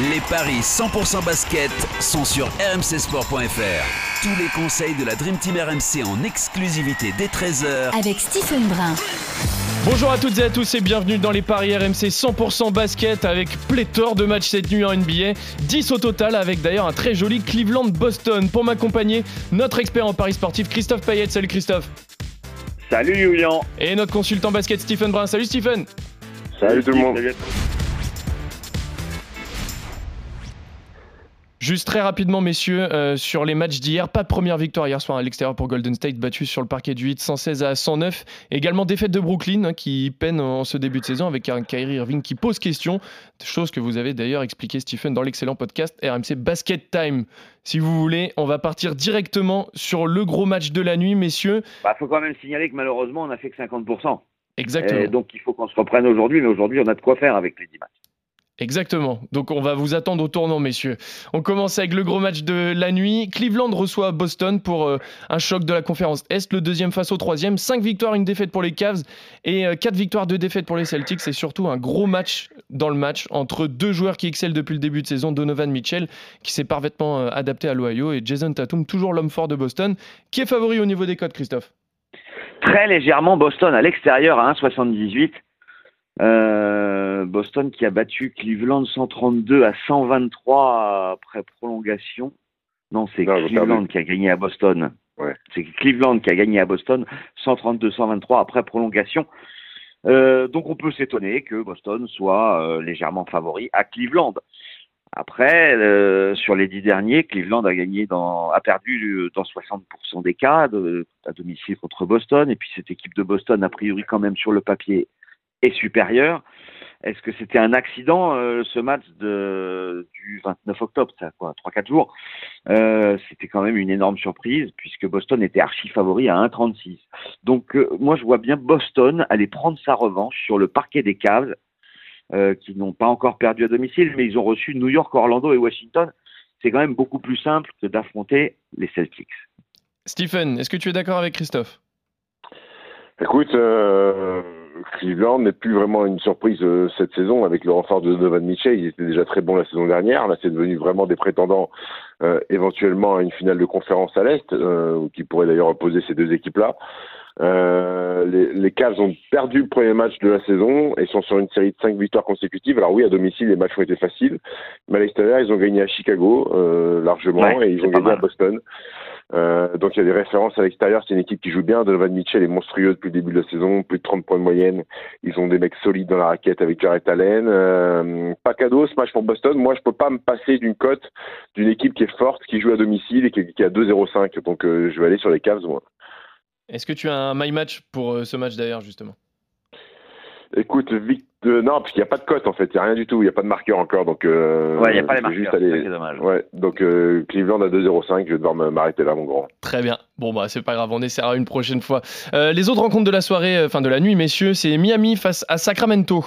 Les paris 100% basket sont sur rmcsport.fr. Tous les conseils de la Dream Team RMC en exclusivité dès 13h Avec Stephen Brun. Bonjour à toutes et à tous et bienvenue dans les paris RMC 100% basket avec pléthore de matchs cette nuit en NBA, 10 au total avec d'ailleurs un très joli Cleveland-Boston. Pour m'accompagner, notre expert en paris sportif Christophe Payet. Salut Christophe. Salut Julien. Et notre consultant basket Stephen Brun. Salut Stephen. Salut, tout le monde. Juste très rapidement, messieurs, euh, sur les matchs d'hier, pas de première victoire hier soir à l'extérieur pour Golden State, battu sur le parquet du 8, 116 à 109. Également défaite de Brooklyn, hein, qui peine en ce début de saison avec un Kyrie Irving qui pose question. Chose que vous avez d'ailleurs expliqué, Stephen, dans l'excellent podcast RMC Basket Time. Si vous voulez, on va partir directement sur le gros match de la nuit, messieurs. Il bah, faut quand même signaler que malheureusement, on n'a fait que 50%. Exactement. Et donc il faut qu'on se reprenne aujourd'hui, mais aujourd'hui, on a de quoi faire avec les 10 matchs. Exactement. Donc on va vous attendre au tournant, messieurs. On commence avec le gros match de la nuit. Cleveland reçoit Boston pour euh, un choc de la conférence Est, le deuxième face au troisième. Cinq victoires, une défaite pour les Cavs et euh, quatre victoires, deux défaites pour les Celtics. C'est surtout un gros match dans le match entre deux joueurs qui excellent depuis le début de saison. Donovan Mitchell, qui s'est parfaitement euh, adapté à l'Ohio, et Jason Tatum, toujours l'homme fort de Boston, qui est favori au niveau des codes, Christophe? Très légèrement, Boston à l'extérieur à 1,78. Euh, Boston qui a battu Cleveland 132 à 123 après prolongation. Non, c'est Cleveland qui a gagné à Boston. Ouais. C'est Cleveland qui a gagné à Boston 132-123 après prolongation. Euh, donc on peut s'étonner que Boston soit euh, légèrement favori à Cleveland. Après, sur les dix derniers, Cleveland a gagné dans, a perdu dans 60% des cas de, à domicile contre Boston. Et puis cette équipe de Boston, a priori quand même sur le papier, est supérieur. Est-ce que c'était un accident euh, ce match de, du 29 octobre, ça quoi, 3-4 jours? Euh, C'était quand même une énorme surprise puisque Boston était archi favori à 1,36. Donc euh, moi je vois bien Boston aller prendre sa revanche sur le parquet des Cavs euh, qui n'ont pas encore perdu à domicile, mais ils ont reçu New York, Orlando et Washington. C'est quand même beaucoup plus simple que d'affronter les Celtics. Stephen, est-ce que tu es d'accord avec Christophe? Écoute, euh, Cleveland n'est plus vraiment une surprise euh, cette saison avec le renfort de Donovan Mitchell. Il était déjà très bon la saison dernière. Là, c'est devenu vraiment des prétendants euh, éventuellement à une finale de conférence à l'Est, euh, qui pourrait d'ailleurs opposer ces deux équipes-là. Euh, les, les Cavs ont perdu le premier match de la saison et sont sur une série de cinq victoires consécutives. Alors oui, à domicile, les matchs ont été faciles, mais à l'extérieur, ils ont gagné à Chicago euh, largement Ouais, et ils ont gagné à. Boston. Euh, donc il y a des références à l'extérieur. C'est une équipe qui joue bien. Donovan Mitchell est monstrueux depuis le début de la saison, plus de 30 points de moyenne. Ils ont des mecs solides dans la raquette avec Jarrett Allen. Euh, pas cadeau ce match pour Boston. Moi, je peux pas me passer d'une cote d'une équipe qui est forte, qui joue à domicile et qui, qui a 2-0-5. Donc euh, je vais aller sur les Cavs. Moi. Est-ce que tu as un my match pour euh, ce match d'ailleurs, justement? Écoute, Vic, non, parce qu'il n'y a pas de cote en fait, il n'y a rien du tout, il n'y a pas de marqueur encore, donc. Euh, Ouais, il n'y a pas les marqueurs, juste c'est aller- ça qui est dommage. Ouais, donc euh, Cleveland à 2-0-5, je vais devoir me- m'arrêter là, mon grand. Très bien. Bon, bah, c'est pas grave, on essaiera une prochaine fois. Euh, les autres rencontres de la soirée, euh, enfin de la nuit, messieurs, c'est Miami face à Sacramento.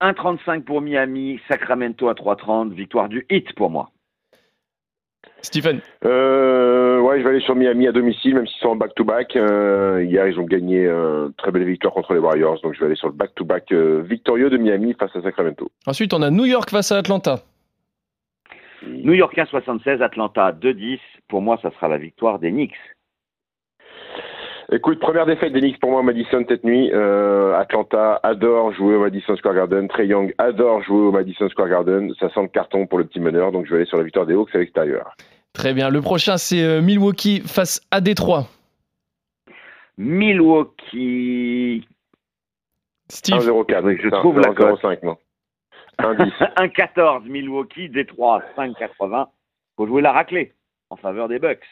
1,35 pour Miami, Sacramento à 3,30, victoire du hit pour moi. Stephen, Euh, ouais, je vais aller sur Miami à domicile, même s'ils sont en back-to-back. Euh, hier, ils ont gagné euh, très belle victoire contre les Warriors, donc je vais aller sur le back-to-back euh, victorieux de Miami face à Sacramento. ensuite on a New York face à Atlanta. New York 1,76, Atlanta 2,10. Pour moi, ça sera la victoire des Knicks. Écoute, première défaite des Knicks pour moi Madison cette nuit. Euh, Atlanta adore jouer au Madison Square Garden. Trey Young adore jouer au Madison Square Garden. Ça sent le carton pour le petit meneur, donc je vais aller sur la victoire des Hawks à l'extérieur. Très bien. Le prochain, c'est euh, Milwaukee face à Détroit. Milwaukee Steve, 1-0-4. Je trouve la cote. 1-0-5, non. 1-10. 1,14 Milwaukee, Détroit 5,80. Faut jouer la raclée en faveur des Bucks.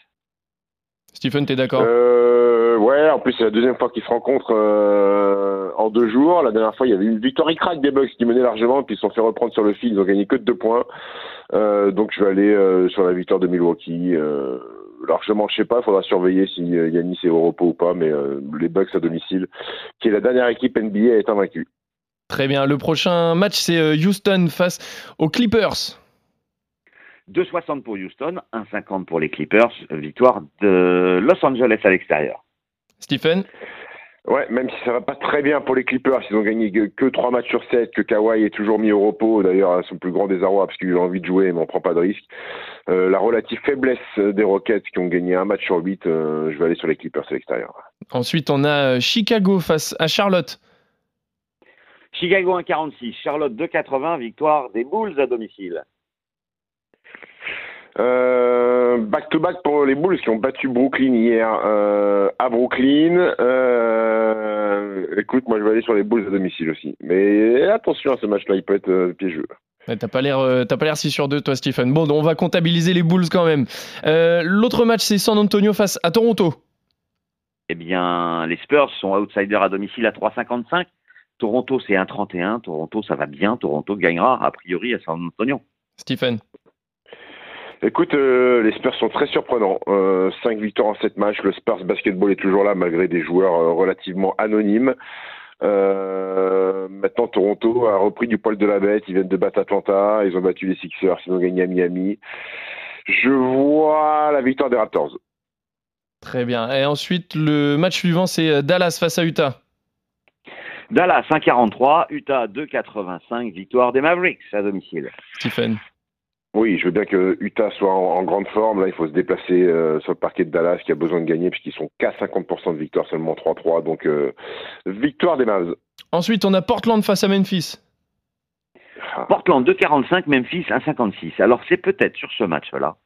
Stephen, t'es d'accord euh, Ouais, en plus c'est la deuxième fois qu'ils se rencontrent euh, en deux jours. La dernière fois, il y avait une victoire crack des Bucks qui menaient largement, puis ils se sont fait reprendre sur le fil. Ils ont gagné que de deux points. Euh, donc je vais aller sur la victoire de Milwaukee. Largement, je sais pas, il faudra surveiller si Yanis est au repos ou pas, mais les Bucks à domicile, qui est la dernière équipe NBA, est invaincue. Très bien. Le prochain match, c'est Houston face aux Clippers. 2,60 pour Houston, 1,50 pour les Clippers. Victoire de Los Angeles à l'extérieur. Stephen? Ouais, même si ça va pas très bien pour les Clippers, ils ont gagné que, 3 matchs sur 7, que Kawhi est toujours mis au repos, d'ailleurs à son plus grand désarroi parce qu'il a envie de jouer mais on prend pas de risque. Euh, la relative faiblesse des Rockets qui ont gagné un match sur 8, euh, je vais aller sur les Clippers à l'extérieur. Ensuite, on a euh, Chicago face à Charlotte. Chicago 1,46, Charlotte 2,80, victoire des Bulls à domicile. Euh, back-to-back pour les Bulls qui ont battu Brooklyn hier euh, à Brooklyn. Euh, écoute, moi je vais aller sur les Bulls à domicile aussi. Mais attention à ce match-là, il peut être piégeux. t'as pas l'air, t'as pas l'air si sûr de toi, Stephen. Bon, on va comptabiliser les Bulls quand même. l'autre match, c'est San Antonio face à Toronto. Eh bien, les Spurs sont outsiders à domicile à 3,55. Toronto, c'est 1,31. Toronto, ça va bien. Toronto gagnera a priori à San Antonio. Stephen. Écoute, euh, les Spurs sont très surprenants. Euh, 5 victoires en 7 matchs. Le Spurs basketball est toujours là malgré des joueurs euh, relativement anonymes. Euh, maintenant, Toronto a repris du poil de la bête. Ils viennent de battre Atlanta. Ils ont battu les Sixers. Ils ont gagné à Miami. Je vois la victoire des Raptors. Très bien. Et ensuite, le match suivant, c'est Dallas face à Utah. Dallas 1,43, Utah 2,85, victoire des Mavericks à domicile. Stephen. Oui, je veux bien que Utah soit en, grande forme. Là, il faut se déplacer euh, sur le parquet de Dallas qui a besoin de gagner puisqu'ils sont qu'à 50% de victoire, seulement 3-3. Donc, euh, victoire des Mavs. Ensuite, on a Portland face à Memphis. Ah. Portland 2-45, Memphis 1-56. Alors, c'est peut-être sur ce match-là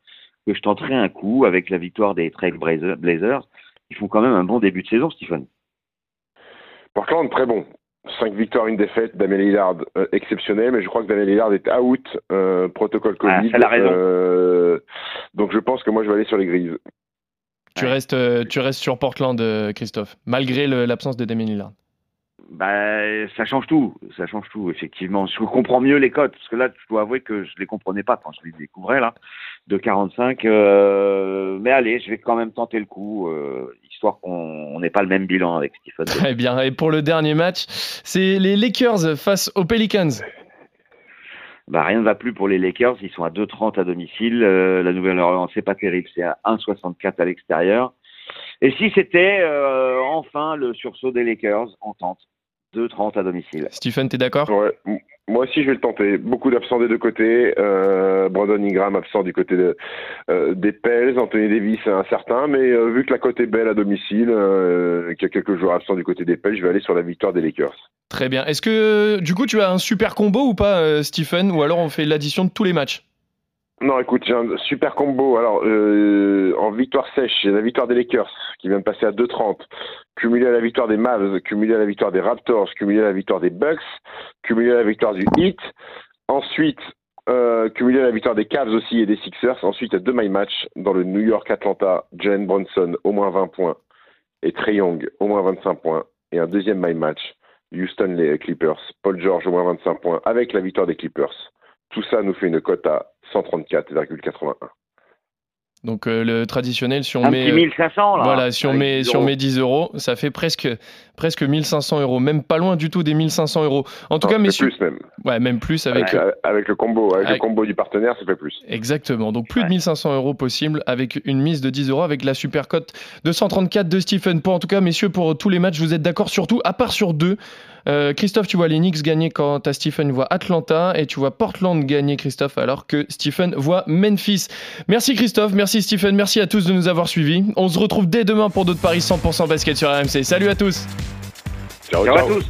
que je tenterai un coup avec la victoire des Trail Blazers. Ils font quand même un bon début de saison, Stephen. Portland, très bon. 5 victoires, une défaite. Damien Lillard euh, exceptionnel, mais je crois que Damien Lillard est out, euh, protocole ah, Covid. Ah, la raison. Euh, donc je pense que moi je vais aller sur les grises. Tu, restes, tu restes sur Portland, Christophe, malgré l'absence de Damien Lillard. Bah, ça change tout, ça change tout, effectivement. Je comprends mieux les cotes, parce que là, je dois avouer que je les comprenais pas quand je les découvrais, là, de 45. mais allez, je vais quand même tenter le coup histoire qu'on n'ait pas le même bilan avec Stephen. Très bien. Et pour le dernier match, c'est les Lakers face aux Pelicans. Bah, rien ne va plus pour les Lakers. Ils sont à 2,30 à domicile. Euh, la Nouvelle-Orléans, c'est pas terrible. C'est à 1,64 à l'extérieur. Et si c'était euh, enfin le sursaut des Lakers en tente 2,30 à domicile. Stephen, t'es d'accord? Ouais. Moi aussi, je vais le tenter. Beaucoup d'absents des deux côtés. Euh, Brandon Ingram absent du côté euh, des Pels. Anthony Davis incertain. Mais euh, vu que la côte est belle à domicile, qu'il y a quelques joueurs absents du côté des Pels, je vais aller sur la victoire des Lakers. Très bien. Est-ce que du coup tu as un super combo ou pas, Stephen? Ou alors on fait l'addition de tous les matchs? Non, écoute, j'ai un super combo. Alors, euh, en victoire sèche, la victoire des Lakers qui vient de passer à 2,30, cumulé à la victoire des Mavs, cumulé à la victoire des Raptors, cumulé à la victoire des Bucks, cumulé à la victoire du Heat. Ensuite, euh, cumulé à la victoire des Cavs aussi et des Sixers. Ensuite, deux my match dans le New York Atlanta, Jalen Bronson au moins 20 points et Trey Young au moins 25 points. Et un deuxième my match, Houston les Clippers, Paul George au moins 25 points avec la victoire des Clippers. Tout ça nous fait une cote à 134,81. Donc euh, le traditionnel, si on un met, petit 1500 là, voilà, si on met, si on met 10 euros, ça fait presque presque 1500 euros, même pas loin du tout des 1500 euros. En tout cas, messieurs, plus même. Ouais, même plus avec avec, euh, le combo, avec, le combo du partenaire, ça fait plus. Exactement. Donc plus de 1500 euros possible avec une mise de 10 euros avec la super cote de 134 de Stephen. Pour en tout cas, messieurs, pour tous les matchs, vous êtes d'accord surtout, à part sur deux. Euh, Christophe, tu vois les Knicks gagner quand as Stephen voit Atlanta et tu vois Portland gagner, Christophe, alors que Stephen voit Memphis. Merci Christophe, merci Stephen, merci à tous de nous avoir suivis. On se retrouve dès demain pour d'autres paris 100% basket sur RMC. Salut à tous. ciao. ciao. à tous.